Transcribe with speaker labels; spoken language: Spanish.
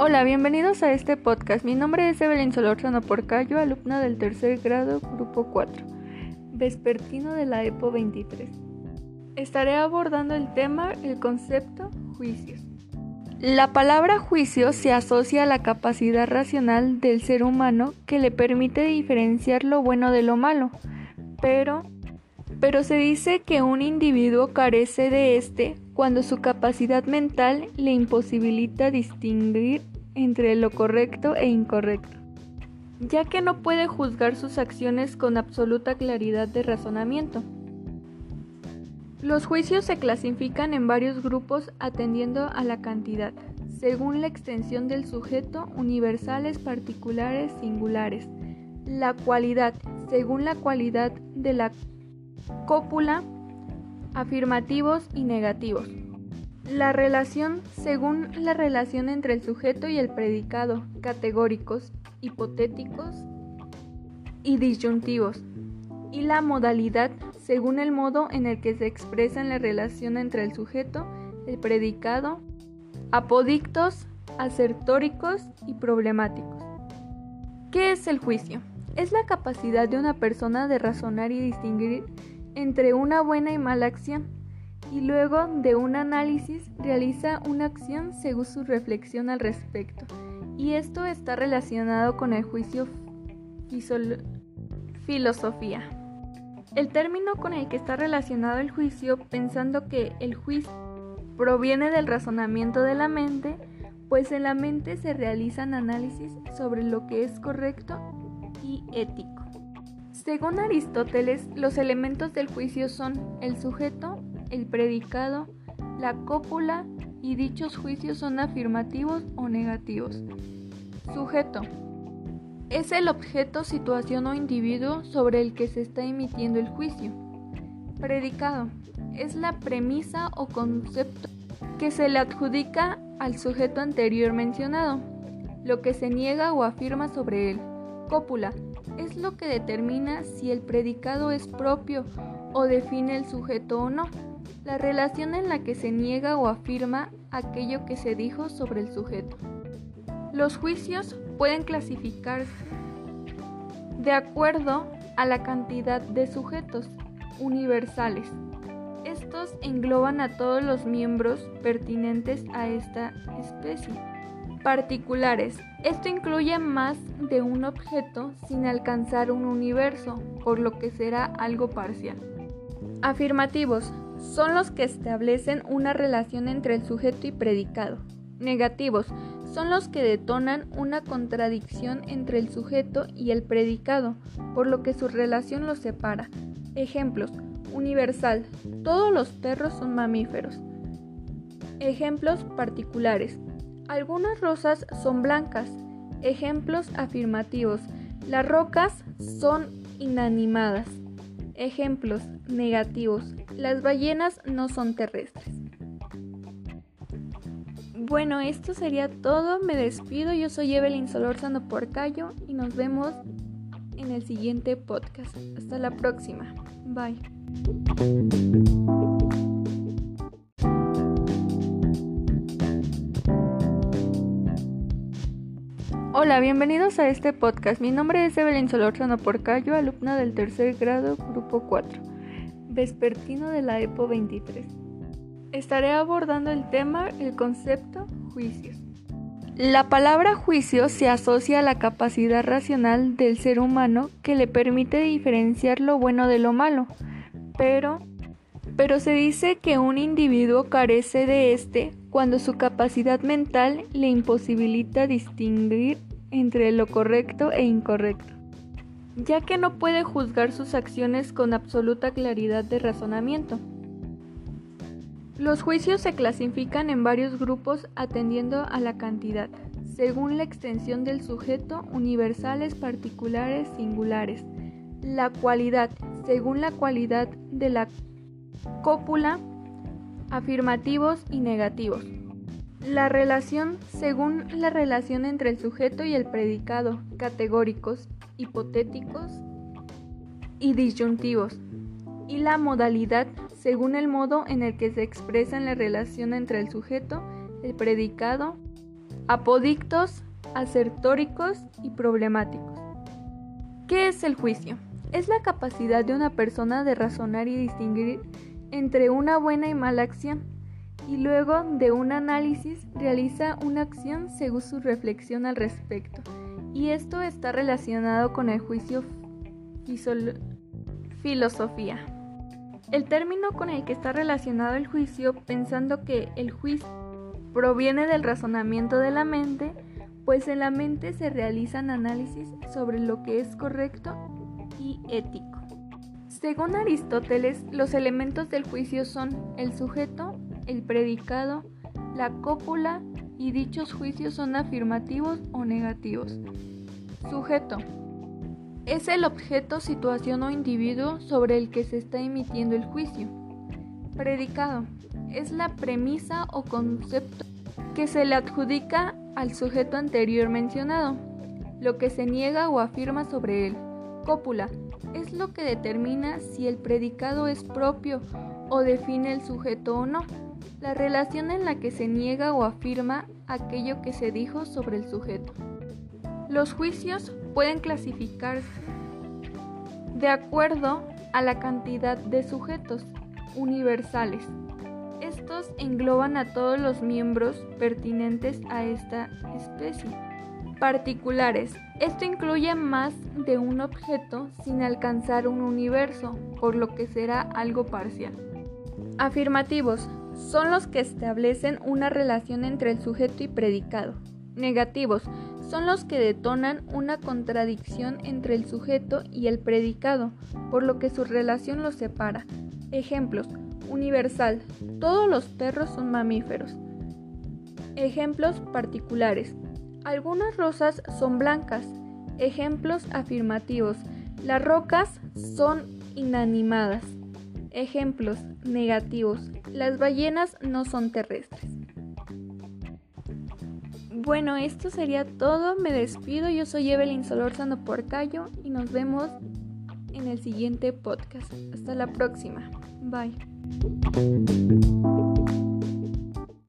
Speaker 1: Hola, bienvenidos a este podcast. Mi nombre es Evelyn Solórzano Porcayo, alumna del tercer grado, grupo 4, vespertino de la EPO 23. Estaré abordando el tema, el concepto, juicios. La palabra juicio se asocia a la capacidad racional del ser humano que le permite diferenciar lo bueno de lo malo, pero, pero se dice que un individuo carece de este cuando su capacidad mental le imposibilita distinguir entre lo correcto e incorrecto, ya que no puede juzgar sus acciones con absoluta claridad de razonamiento. Los juicios se clasifican en varios grupos atendiendo a la cantidad, según la extensión del sujeto, universales, particulares, singulares. La cualidad, según la cualidad de la cópula, afirmativos y negativos. La relación, según la relación entre el sujeto y el predicado, categóricos, hipotéticos y disyuntivos. Y la modalidad, según el modo en el que se expresa la relación entre el sujeto, el predicado, apodictos, asertóricos y problemáticos. ¿Qué es el juicio? Es la capacidad de una persona de razonar y distinguir entre una buena y mala acción, y luego de un análisis realiza una acción según su reflexión al respecto, y esto está relacionado con el juicio filosofía. El término con el que está relacionado el juicio, pensando que el juicio proviene del razonamiento de la mente, pues en la mente se realizan análisis sobre lo que es correcto y ético. Según Aristóteles, los elementos del juicio son el sujeto, el predicado, la cópula y dichos juicios son afirmativos o negativos. Sujeto es el objeto, situación o individuo sobre el que se está emitiendo el juicio. Predicado. Es la premisa o concepto que se le adjudica al sujeto anterior mencionado, lo que se niega o afirma sobre él. Cópula. Es lo que determina si el predicado es propio o define el sujeto o no. La relación en la que se niega o afirma aquello que se dijo sobre el sujeto. Los juicios pueden clasificarse de acuerdo a la cantidad de sujetos universales. Estos engloban a todos los miembros pertinentes a esta especie. Particulares. Esto incluye más de un objeto sin alcanzar un universo, por lo que será algo parcial. Afirmativos. Son los que establecen una relación entre el sujeto y predicado. Negativos son los que detonan una contradicción entre el sujeto y el predicado, por lo que su relación los separa. Ejemplos. Universal. Todos los perros son mamíferos. Ejemplos particulares. Algunas rosas son blancas. Ejemplos afirmativos. Las rocas son inanimadas. Ejemplos negativos. Las ballenas no son terrestres. Bueno, esto sería todo. Me despido. Yo soy Evelyn Solórzano Porcayo y nos vemos en el siguiente podcast. Hasta la próxima. Bye. Hola, bienvenidos a este podcast. Mi nombre es Evelyn Solórzano Porcayo, alumna del tercer grado, grupo 4, vespertino de la EPO 23. Estaré abordando el tema, el concepto, juicios. La palabra juicio se asocia a la capacidad racional del ser humano que le permite diferenciar lo bueno de lo malo, pero, pero se dice que un individuo carece de este cuando su capacidad mental le imposibilita distinguir entre lo correcto e incorrecto, ya que no puede juzgar sus acciones con absoluta claridad de razonamiento. Los juicios se clasifican en varios grupos atendiendo a la cantidad, según la extensión del sujeto, universales, particulares, singulares. La cualidad, según la cualidad de la cópula, afirmativos y negativos. La relación, según la relación entre el sujeto y el predicado, categóricos, hipotéticos y disyuntivos. Y la modalidad, según el modo en el que se expresa la relación entre el sujeto, el predicado, apodictos, asertóricos y problemáticos. ¿Qué es el juicio? Es la capacidad de una persona de razonar y distinguir entre una buena y mala acción, y luego de un análisis realiza una acción según su reflexión al respecto, y esto está relacionado con el juicio filosofía. El término con el que está relacionado el juicio, pensando que el juicio proviene del razonamiento de la mente, pues en la mente se realizan análisis sobre lo que es correcto y ético. Según Aristóteles, los elementos del juicio son el sujeto, el predicado, la cópula y dichos juicios son afirmativos o negativos. Sujeto. Es el objeto, situación o individuo sobre el que se está emitiendo el juicio. Predicado. Es la premisa o concepto que se le adjudica al sujeto anterior mencionado, lo que se niega o afirma sobre él. Cópula es lo que determina si el predicado es propio o define el sujeto o no, la relación en la que se niega o afirma aquello que se dijo sobre el sujeto. Los juicios pueden clasificarse de acuerdo a la cantidad de sujetos universales estos engloban a todos los miembros pertinentes a esta especie. Particulares. Esto incluye más de un objeto sin alcanzar un universo, por lo que será algo parcial. Afirmativos. Son los que establecen una relación entre el sujeto y predicado. Negativos. Son los que detonan una contradicción entre el sujeto y el predicado, por lo que su relación los separa. Ejemplos Universal. Todos los perros son mamíferos. Ejemplos particulares. Algunas rosas son blancas. Ejemplos afirmativos. Las rocas son inanimadas. Ejemplos negativos. Las ballenas no son terrestres. Bueno, esto sería todo. Me despido. Yo soy Evelyn Solórzano Porcayo y nos vemos en el siguiente podcast. Hasta la próxima. Bye.